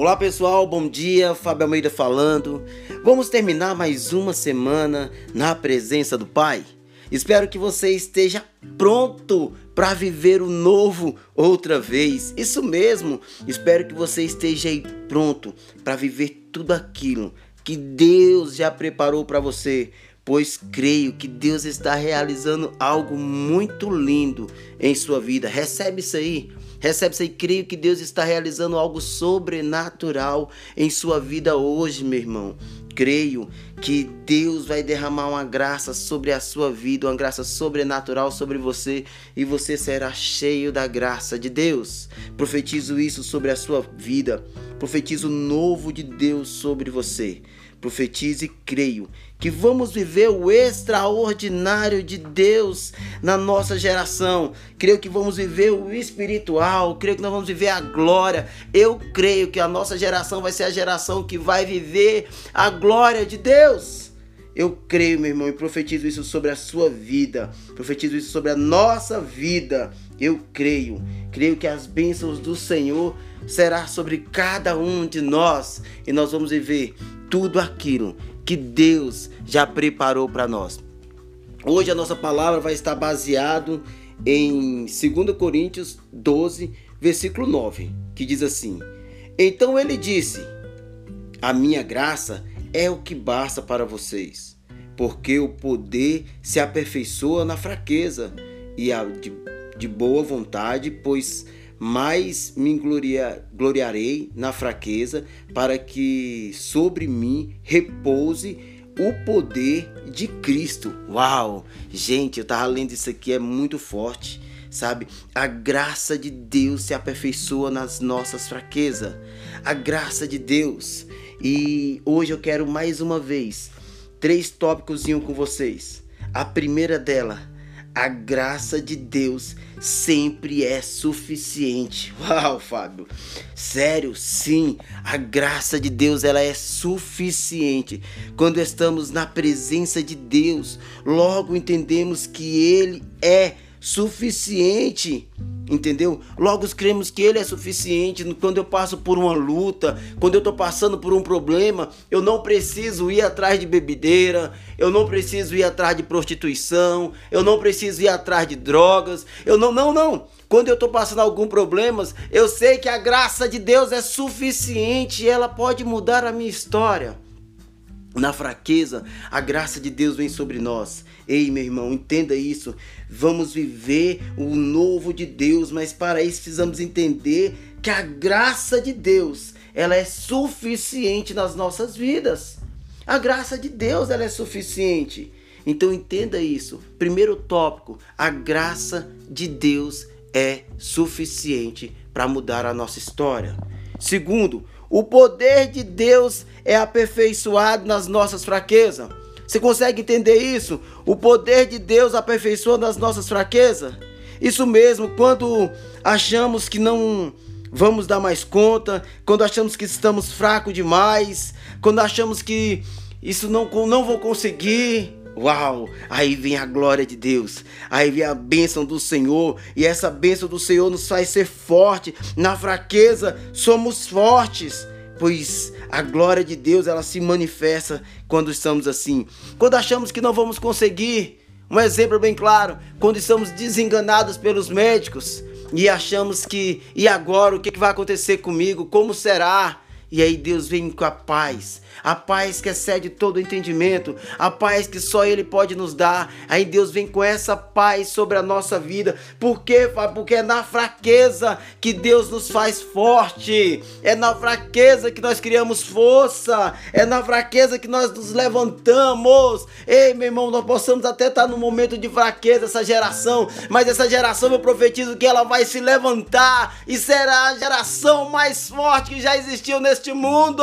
Olá pessoal, bom dia, Fábio Almeida falando. Vamos terminar mais uma semana na presença do Pai. Espero que você esteja pronto para viver o novo outra vez. Isso mesmo. Espero que você esteja aí pronto para viver tudo aquilo que Deus já preparou para você, pois creio que Deus está realizando algo muito lindo em sua vida. Recebe isso aí. Recebe isso aí. Creio que Deus está realizando algo sobrenatural em sua vida hoje, meu irmão creio que Deus vai derramar uma graça sobre a sua vida, uma graça sobrenatural sobre você e você será cheio da graça de Deus. Profetizo isso sobre a sua vida. Profetizo o novo de Deus sobre você profetizo e creio que vamos viver o extraordinário de Deus na nossa geração. Creio que vamos viver o espiritual, creio que nós vamos viver a glória. Eu creio que a nossa geração vai ser a geração que vai viver a glória de Deus. Eu creio, meu irmão, e profetizo isso sobre a sua vida. Profetizo isso sobre a nossa vida. Eu creio. Creio que as bênçãos do Senhor será sobre cada um de nós e nós vamos viver tudo aquilo que Deus já preparou para nós. Hoje a nossa palavra vai estar baseado em 2 Coríntios 12, versículo 9, que diz assim: Então ele disse: A minha graça é o que basta para vocês, porque o poder se aperfeiçoa na fraqueza e a de, de boa vontade, pois mais me gloria, gloriarei na fraqueza, para que sobre mim repouse o poder de Cristo. Uau! Gente, eu tava lendo isso aqui, é muito forte, sabe? A graça de Deus se aperfeiçoa nas nossas fraquezas. A graça de Deus. E hoje eu quero mais uma vez três tópicos com vocês. A primeira dela a graça de Deus sempre é suficiente. Uau, Fábio. Sério, sim, a graça de Deus ela é suficiente. Quando estamos na presença de Deus, logo entendemos que ele é suficiente. Entendeu? Logo cremos que Ele é suficiente. Quando eu passo por uma luta, quando eu estou passando por um problema, eu não preciso ir atrás de bebedeira, eu não preciso ir atrás de prostituição, eu não preciso ir atrás de drogas, eu não, não, não. Quando eu estou passando algum problemas, eu sei que a graça de Deus é suficiente e ela pode mudar a minha história. Na fraqueza, a graça de Deus vem sobre nós. Ei, meu irmão, entenda isso. Vamos viver o novo de Deus, mas para isso precisamos entender que a graça de Deus, ela é suficiente nas nossas vidas. A graça de Deus, ela é suficiente. Então entenda isso. Primeiro tópico, a graça de Deus é suficiente para mudar a nossa história. Segundo, o poder de Deus é aperfeiçoado nas nossas fraquezas. Você consegue entender isso? O poder de Deus aperfeiçoa nas nossas fraquezas? Isso mesmo, quando achamos que não vamos dar mais conta, quando achamos que estamos fracos demais, quando achamos que isso não, não vou conseguir, Uau! Aí vem a glória de Deus, aí vem a bênção do Senhor, e essa bênção do Senhor nos faz ser forte. Na fraqueza somos fortes, pois a glória de Deus ela se manifesta quando estamos assim. Quando achamos que não vamos conseguir, um exemplo bem claro, quando estamos desenganados pelos médicos e achamos que e agora o que vai acontecer comigo? Como será? E aí Deus vem com a paz, a paz que excede todo entendimento, a paz que só Ele pode nos dar. Aí Deus vem com essa paz sobre a nossa vida. Por quê? Porque é na fraqueza que Deus nos faz forte. É na fraqueza que nós criamos força. É na fraqueza que nós nos levantamos. Ei, meu irmão, nós possamos até estar no momento de fraqueza, essa geração, mas essa geração eu profetizo que ela vai se levantar e será a geração mais forte que já existiu neste mundo.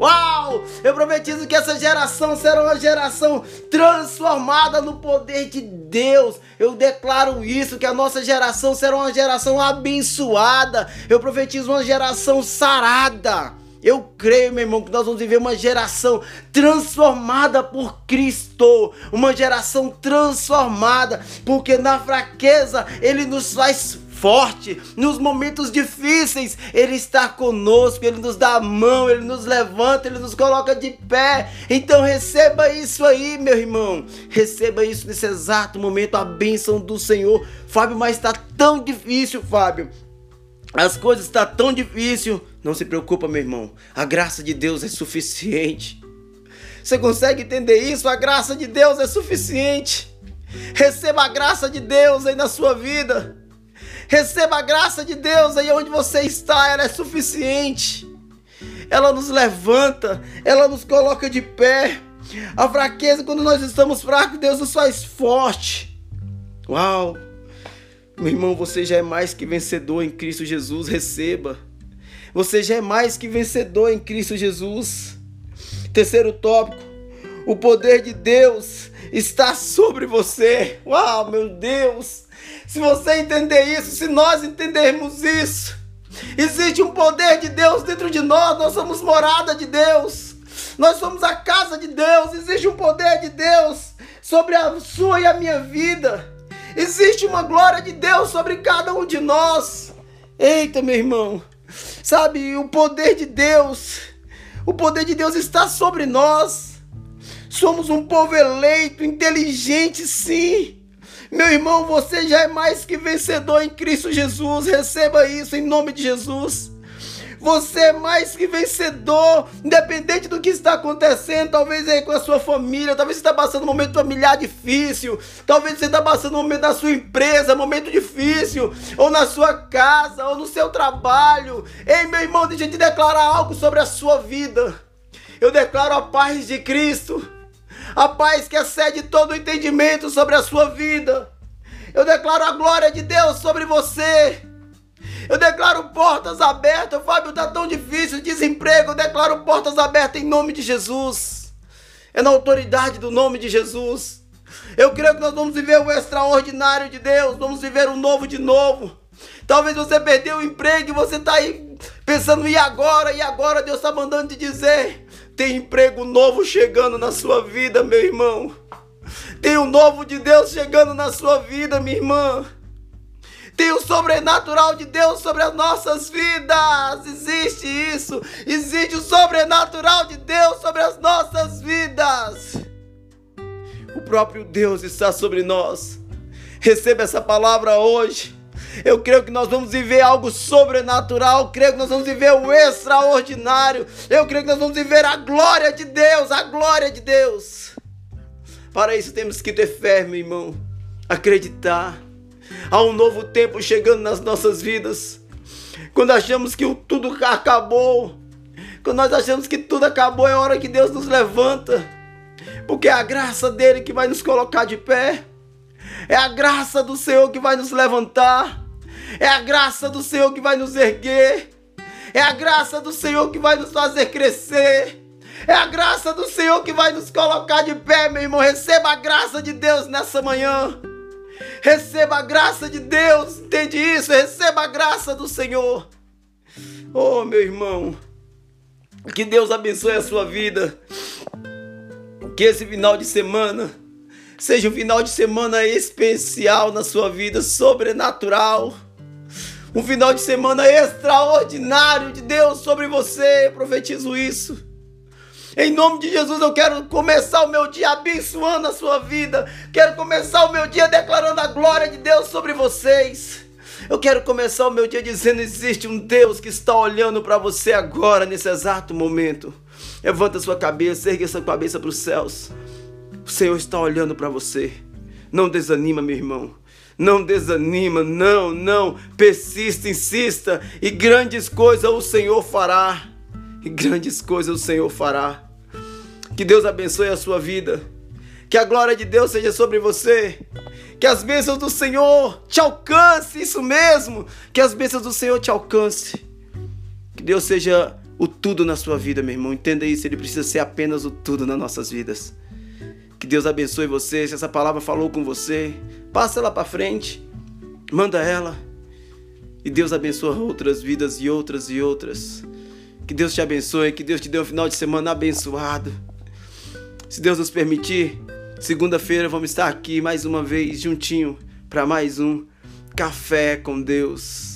Uau! Eu profetizo que essa geração será uma geração transformada no poder de Deus. Eu declaro isso, que a nossa geração será uma geração abençoada. Eu profetizo uma geração sarada. Eu creio, meu irmão, que nós vamos viver uma geração transformada por Cristo, uma geração transformada, porque na fraqueza ele nos faz forte, nos momentos difíceis, Ele está conosco, Ele nos dá a mão, Ele nos levanta, Ele nos coloca de pé. Então receba isso aí, meu irmão. Receba isso nesse exato momento, a bênção do Senhor. Fábio, mas está tão difícil, Fábio. As coisas estão tá tão difícil. Não se preocupa, meu irmão. A graça de Deus é suficiente. Você consegue entender isso? A graça de Deus é suficiente. Receba a graça de Deus aí na sua vida. Receba a graça de Deus aí onde você está, ela é suficiente. Ela nos levanta, ela nos coloca de pé. A fraqueza, quando nós estamos fracos, Deus nos faz forte. Uau! Meu irmão, você já é mais que vencedor em Cristo Jesus, receba. Você já é mais que vencedor em Cristo Jesus. Terceiro tópico: o poder de Deus está sobre você. Uau, meu Deus! Se você entender isso, se nós entendermos isso, existe um poder de Deus dentro de nós, nós somos morada de Deus, nós somos a casa de Deus, existe um poder de Deus sobre a sua e a minha vida, existe uma glória de Deus sobre cada um de nós. Eita, meu irmão, sabe, o poder de Deus, o poder de Deus está sobre nós. Somos um povo eleito, inteligente, sim. Meu irmão, você já é mais que vencedor em Cristo Jesus. Receba isso em nome de Jesus. Você é mais que vencedor, independente do que está acontecendo, talvez aí com a sua família, talvez você está passando um momento familiar difícil, talvez você está passando um momento na sua empresa, momento difícil, ou na sua casa, ou no seu trabalho. Ei, meu irmão, deixa eu te declarar algo sobre a sua vida. Eu declaro a paz de Cristo a paz que excede todo entendimento sobre a sua vida. Eu declaro a glória de Deus sobre você. Eu declaro portas abertas. Fábio, está tão difícil, desemprego. Eu declaro portas abertas em nome de Jesus. É na autoridade do nome de Jesus. Eu creio que nós vamos viver o extraordinário de Deus. Vamos viver o novo de novo. Talvez você perdeu o emprego e você está aí pensando, e agora? E agora Deus está mandando te dizer: tem emprego novo chegando na sua vida, meu irmão. Tem o novo de Deus chegando na sua vida, minha irmã. Tem o sobrenatural de Deus sobre as nossas vidas. Existe isso. Existe o sobrenatural de Deus sobre as nossas vidas. O próprio Deus está sobre nós. Receba essa palavra hoje. Eu creio que nós vamos viver algo sobrenatural. Eu creio que nós vamos viver o extraordinário. Eu creio que nós vamos viver a glória de Deus, a glória de Deus. Para isso temos que ter fé, meu irmão. Acreditar. Há um novo tempo chegando nas nossas vidas. Quando achamos que tudo acabou, quando nós achamos que tudo acabou, é hora que Deus nos levanta. Porque é a graça dele que vai nos colocar de pé. É a graça do Senhor que vai nos levantar. É a graça do Senhor que vai nos erguer. É a graça do Senhor que vai nos fazer crescer. É a graça do Senhor que vai nos colocar de pé, meu irmão. Receba a graça de Deus nessa manhã. Receba a graça de Deus, entende isso? Receba a graça do Senhor. Oh, meu irmão, que Deus abençoe a sua vida. Que esse final de semana seja um final de semana especial na sua vida, sobrenatural um final de semana extraordinário de Deus sobre você. Profetizo isso. Em nome de Jesus, eu quero começar o meu dia abençoando a sua vida. Quero começar o meu dia declarando a glória de Deus sobre vocês. Eu quero começar o meu dia dizendo: existe um Deus que está olhando para você agora, nesse exato momento. Levanta sua cabeça, ergue sua cabeça para os céus. O Senhor está olhando para você. Não desanima, meu irmão. Não desanima, não, não. Persista, insista. E grandes coisas o Senhor fará. E grandes coisas o Senhor fará. Que Deus abençoe a sua vida. Que a glória de Deus seja sobre você. Que as bênçãos do Senhor te alcance, isso mesmo. Que as bênçãos do Senhor te alcance. Que Deus seja o tudo na sua vida, meu irmão. Entenda isso, ele precisa ser apenas o tudo nas nossas vidas. Que Deus abençoe você. Se essa palavra falou com você, passa ela para frente, manda ela. E Deus abençoe outras vidas e outras e outras. Que Deus te abençoe, que Deus te dê um final de semana abençoado. Se Deus nos permitir, segunda-feira vamos estar aqui mais uma vez juntinho para mais um café com Deus.